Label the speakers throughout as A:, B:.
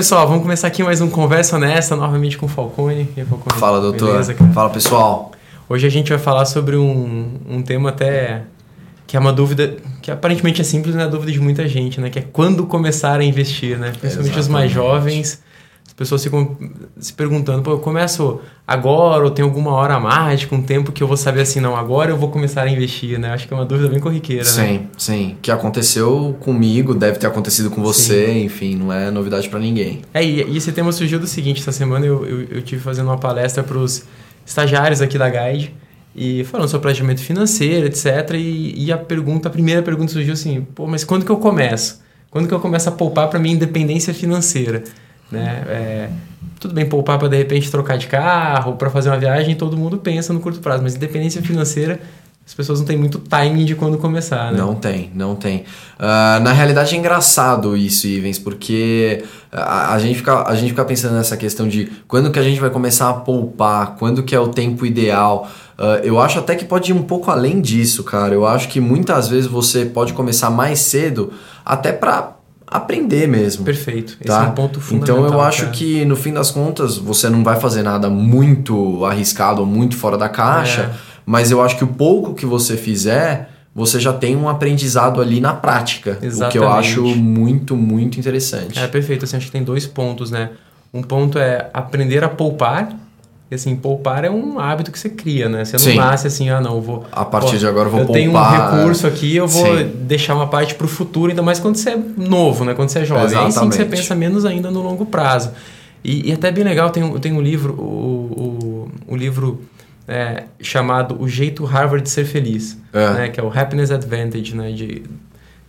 A: pessoal, vamos começar aqui mais um Conversa Honesta, novamente com o Falcone.
B: E Falcone Fala, doutor. Beleza, Fala, pessoal.
A: Hoje a gente vai falar sobre um, um tema até que é uma dúvida que aparentemente é simples, mas é a dúvida de muita gente, né? Que é quando começar a investir, né? Principalmente Exatamente. os mais jovens pessoas ficam se perguntando, pô, eu começo agora ou tem alguma hora mágica, um tempo que eu vou saber assim, não, agora eu vou começar a investir, né? Acho que é uma dúvida bem corriqueira,
B: sim,
A: né?
B: Sim, sim. Que aconteceu comigo, deve ter acontecido com você, sim. enfim, não é novidade para ninguém.
A: É, e, e, esse tema surgiu do seguinte, essa semana eu, eu, eu tive fazendo uma palestra para os estagiários aqui da Guide, e falando sobre planejamento financeiro, etc. E, e, a pergunta, a primeira pergunta surgiu assim, pô, mas quando que eu começo? Quando que eu começo a poupar para minha independência financeira? Né? É, tudo bem poupar para de repente trocar de carro, para fazer uma viagem, todo mundo pensa no curto prazo, mas independência financeira as pessoas não têm muito timing de quando começar, né?
B: Não tem, não tem. Uh, na realidade é engraçado isso, Ivens, porque a, a, gente fica, a gente fica pensando nessa questão de quando que a gente vai começar a poupar, quando que é o tempo ideal. Uh, eu acho até que pode ir um pouco além disso, cara. Eu acho que muitas vezes você pode começar mais cedo, até para aprender mesmo.
A: Perfeito. Esse tá? é um ponto
B: fundamental. Então eu acho cara. que no fim das contas você não vai fazer nada muito arriscado ou muito fora da caixa, é. mas eu acho que o pouco que você fizer, você já tem um aprendizado ali na prática, Exatamente. o que eu acho muito muito interessante.
A: É perfeito, assim, acho que tem dois pontos, né? Um ponto é aprender a poupar e assim, poupar é um hábito que você cria, né? Você não Sim. nasce assim, ah, não, vou.
B: A partir pô, de agora eu vou
A: eu
B: poupar.
A: Eu tenho um recurso aqui, eu vou Sim. deixar uma parte para o futuro, ainda mais quando você é novo, né? Quando você é jovem. Exatamente. Aí sim você pensa menos ainda no longo prazo. E, e até bem legal, tem, tem um livro, o, o, o livro é, chamado O Jeito Harvard de Ser Feliz, é. Né? que é o Happiness Advantage, né? De,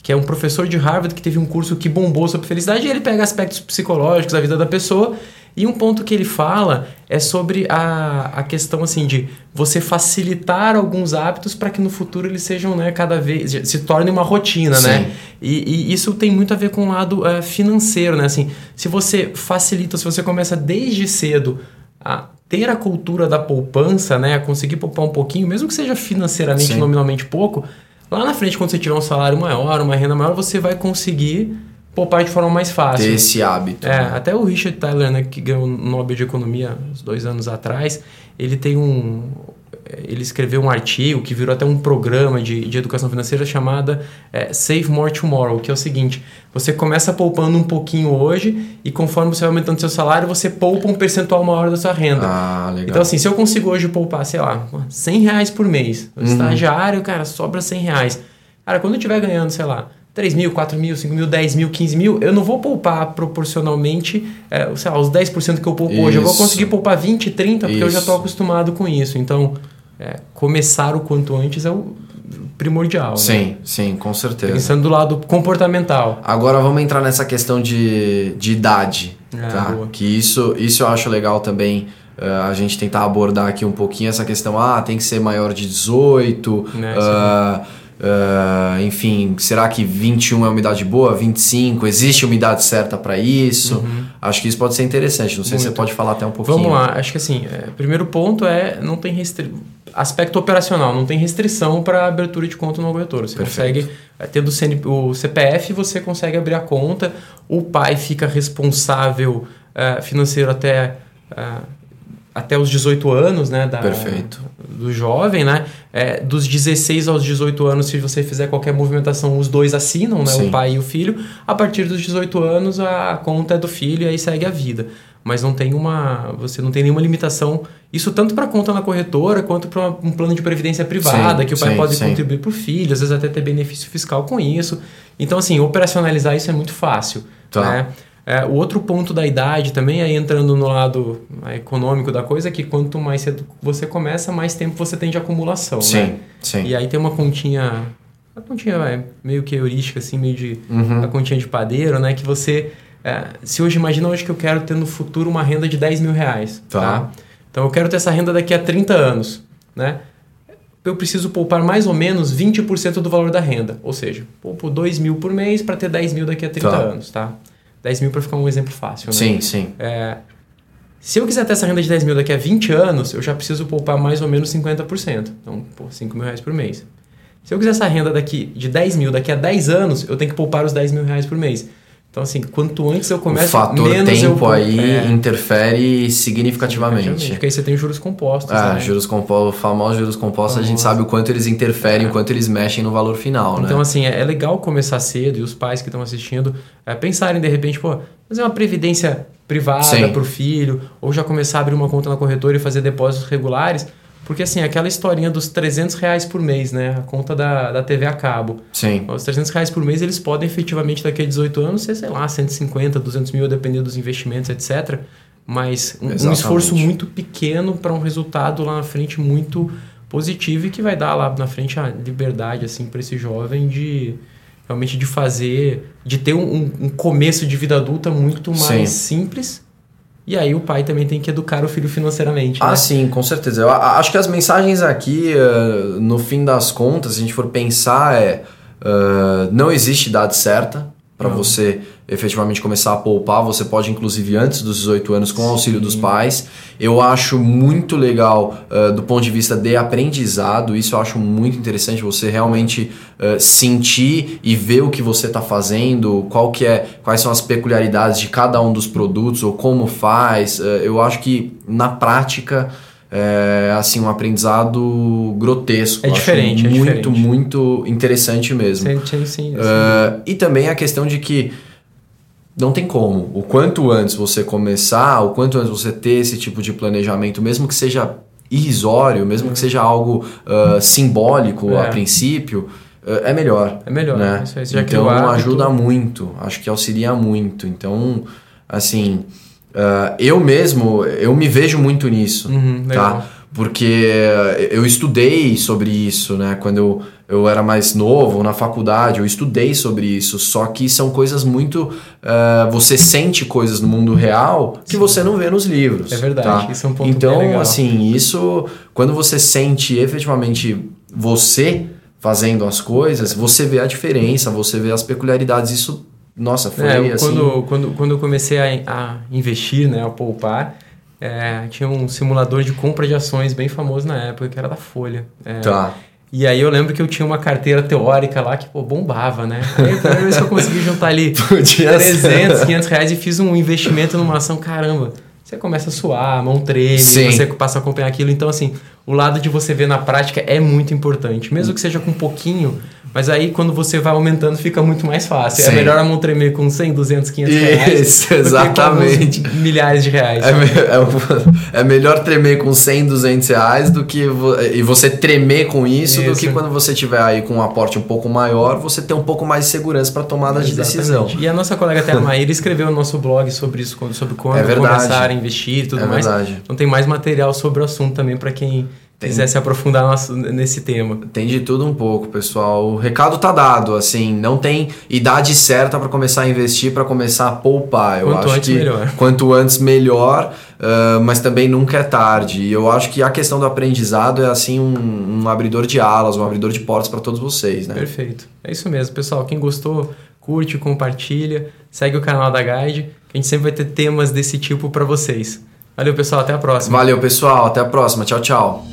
A: que é um professor de Harvard que teve um curso que bombou sobre felicidade, e ele pega aspectos psicológicos da vida da pessoa e um ponto que ele fala é sobre a, a questão assim de você facilitar alguns hábitos para que no futuro eles sejam né, cada vez se torne uma rotina, né? Sim. né? E, e, isso tem muito a ver com o lado uh, financeiro, né? Assim, se você facilita, se você começa desde cedo a ter a cultura da poupança, né, a conseguir poupar um pouquinho, mesmo que seja financeiramente, Sim. nominalmente pouco, lá na frente quando você tiver um salário maior, uma renda maior, você vai conseguir poupar de forma mais fácil.
B: Ter esse hábito.
A: É, né? até o Richard Tyler, né, que ganhou o Nobel de Economia uns dois anos atrás, ele tem um... Ele escreveu um artigo que virou até um programa de, de educação financeira chamada é, Save More Tomorrow, que é o seguinte, você começa poupando um pouquinho hoje e conforme você vai aumentando seu salário, você poupa um percentual maior da sua renda.
B: Ah, legal.
A: Então assim, se eu consigo hoje poupar, sei lá, 100 reais por mês, o uhum. estagiário, cara, sobra 100 reais. Cara, quando eu estiver ganhando, sei lá, 3 mil, 4 mil, 5 mil, 10 mil, 15 mil, eu não vou poupar proporcionalmente, é, sei lá, os 10% que eu poupo isso. hoje. Eu vou conseguir poupar 20, 30, porque isso. eu já estou acostumado com isso. Então, é, começar o quanto antes é o primordial.
B: Sim,
A: né?
B: sim, com certeza.
A: Pensando do lado comportamental.
B: Agora vamos entrar nessa questão de, de idade. É, tá? Boa. Que isso, isso eu acho legal também. Uh, a gente tentar abordar aqui um pouquinho essa questão, ah, tem que ser maior de 18, é, uh, Uh, enfim, será que 21 é uma umidade boa? 25? Existe umidade certa para isso? Uhum. Acho que isso pode ser interessante. Não sei Muito. se você pode falar até um pouquinho.
A: Vamos lá. Acho que assim, é, primeiro ponto é não tem restri... aspecto operacional, não tem restrição para abertura de conta no corretor. Você Perfeito. consegue, é, tendo o, CPF, você consegue abrir a conta. O pai fica responsável uh, financeiro até uh, até os 18 anos, né? Da,
B: Perfeito.
A: Do jovem, né? É, dos 16 aos 18 anos, se você fizer qualquer movimentação, os dois assinam, né? Sim. O pai e o filho. A partir dos 18 anos, a conta é do filho e aí segue a vida. Mas não tem uma. Você não tem nenhuma limitação. Isso tanto para conta na corretora quanto para um plano de previdência privada, sim, que o pai sim, pode contribuir para o filho, às vezes até ter benefício fiscal com isso. Então, assim, operacionalizar isso é muito fácil. Tá. Né? É, o outro ponto da idade também, aí entrando no lado econômico da coisa, é que quanto mais cedo você começa, mais tempo você tem de acumulação.
B: Sim,
A: né?
B: sim.
A: E aí tem uma continha, uma continha é, meio que heurística, assim, meio de. Uhum. a continha de padeiro, né? Que você. É, se hoje, imagina hoje que eu quero ter no futuro uma renda de 10 mil reais. Tá. tá? Então eu quero ter essa renda daqui a 30 anos, né? eu preciso poupar mais ou menos 20% do valor da renda. Ou seja, poupo 2 mil por mês para ter 10 mil daqui a 30 tá. anos, tá? 10 mil para ficar um exemplo fácil, né?
B: Sim, sim.
A: É, se eu quiser ter essa renda de 10 mil daqui a 20 anos, eu já preciso poupar mais ou menos 50%. Então, pô, 5 mil reais por mês. Se eu quiser essa renda daqui de 10 mil daqui a 10 anos, eu tenho que poupar os 10 mil reais por mês. Então, assim, quanto antes eu começo, o
B: fator
A: menos
B: tempo
A: eu...
B: aí é. interfere significativamente.
A: Porque aí você tem juros compostos.
B: É, né? juros compostos, famosos juros compostos, a gente sabe o quanto eles interferem, é. o quanto eles mexem no valor final,
A: então,
B: né?
A: assim, é, legal começar cedo e os pais que estão assistindo é, pensarem, de repente, pô, fazer uma previdência privada para o filho, ou já começar a abrir uma conta na corretora e fazer depósitos regulares porque, assim, aquela historinha dos 300 reais por mês, né? A conta da, da TV a cabo.
B: Sim.
A: Os 300 reais por mês, eles podem efetivamente, daqui a 18 anos, ser, sei lá, 150, 200 mil, dependendo dos investimentos, etc. Mas um, um esforço muito pequeno para um resultado lá na frente muito positivo e que vai dar lá na frente a liberdade, assim, para esse jovem de realmente de fazer, de ter um, um começo de vida adulta muito mais Sim. simples e aí o pai também tem que educar o filho financeiramente.
B: Ah,
A: né?
B: sim, com certeza. Eu acho que as mensagens aqui, uh, no fim das contas, se a gente for pensar, é uh, não existe idade certa para você efetivamente começar a poupar. Você pode, inclusive, antes dos 18 anos, com o auxílio dos pais. Eu acho muito legal uh, do ponto de vista de aprendizado. Isso eu acho muito interessante. Você realmente uh, sentir e ver o que você está fazendo, qual que é, quais são as peculiaridades de cada um dos produtos ou como faz. Uh, eu acho que na prática é assim um aprendizado grotesco.
A: É diferente,
B: muito,
A: é diferente.
B: muito interessante mesmo.
A: Sim, sim, sim,
B: uh, e também a questão de que não tem como. O quanto antes você começar, o quanto antes você ter esse tipo de planejamento, mesmo que seja irrisório, mesmo que uhum. seja algo uh, simbólico é. a princípio, uh, é melhor.
A: É melhor.
B: Né? Isso aí, então ajuda muito. Acho que auxilia muito. Então, assim, uh, eu mesmo, eu me vejo muito nisso,
A: uhum,
B: tá? Porque eu estudei sobre isso, né? Quando eu eu era mais novo, na faculdade, eu estudei sobre isso. Só que são coisas muito. Uh, você sente coisas no mundo real que Sim. você não vê nos livros.
A: É verdade, tá? isso é um ponto
B: Então, assim, isso. Quando você sente efetivamente você fazendo as coisas, você vê a diferença, você vê as peculiaridades. Isso, nossa, foi
A: é,
B: assim.
A: Quando, quando, quando eu comecei a, a investir, né, a poupar. É, tinha um simulador de compra de ações bem famoso na época, que era da Folha. É,
B: tá.
A: E aí eu lembro que eu tinha uma carteira teórica lá que, pô, bombava, né? Aí a primeira vez que eu consegui juntar ali 300, 500 reais e fiz um investimento numa ação, caramba, você começa a suar, a mão treme, Sim. você passa a acompanhar aquilo. Então, assim, o lado de você ver na prática é muito importante. Mesmo que seja com um pouquinho, mas aí, quando você vai aumentando, fica muito mais fácil. É Sim. É melhor a mão tremer com 100, 200, 500 reais.
B: Isso, exatamente.
A: milhares de reais.
B: É, é, é, melhor tremer com 100, 200 reais do que e você tremer com isso, isso, do que quando você tiver aí com um aporte um pouco maior, você ter um pouco mais de segurança para tomada de decisão.
A: E a nossa colega Théa Maíra escreveu no nosso blog sobre isso, sobre quando é começar a investir e tudo
B: é
A: mais.
B: Verdade.
A: Então tem mais material sobre o assunto também para quem tem, quiser se aprofundar nesse tema.
B: Tem de tudo um pouco, pessoal. O recado tá dado, assim, não tem idade certa para começar a investir, para começar a poupar. Eu
A: quanto
B: acho
A: antes
B: que
A: melhor.
B: quanto antes melhor, uh, mas também nunca é tarde. E eu acho que a questão do aprendizado é assim um, um abridor de alas, um abridor de portas para todos vocês, né?
A: Perfeito. É isso mesmo, pessoal. Quem gostou, curte, compartilha, segue o canal da Guide, que a gente sempre vai ter temas desse tipo para vocês. Valeu, pessoal. Até a próxima.
B: Valeu, pessoal. Até a próxima. Tchau, tchau.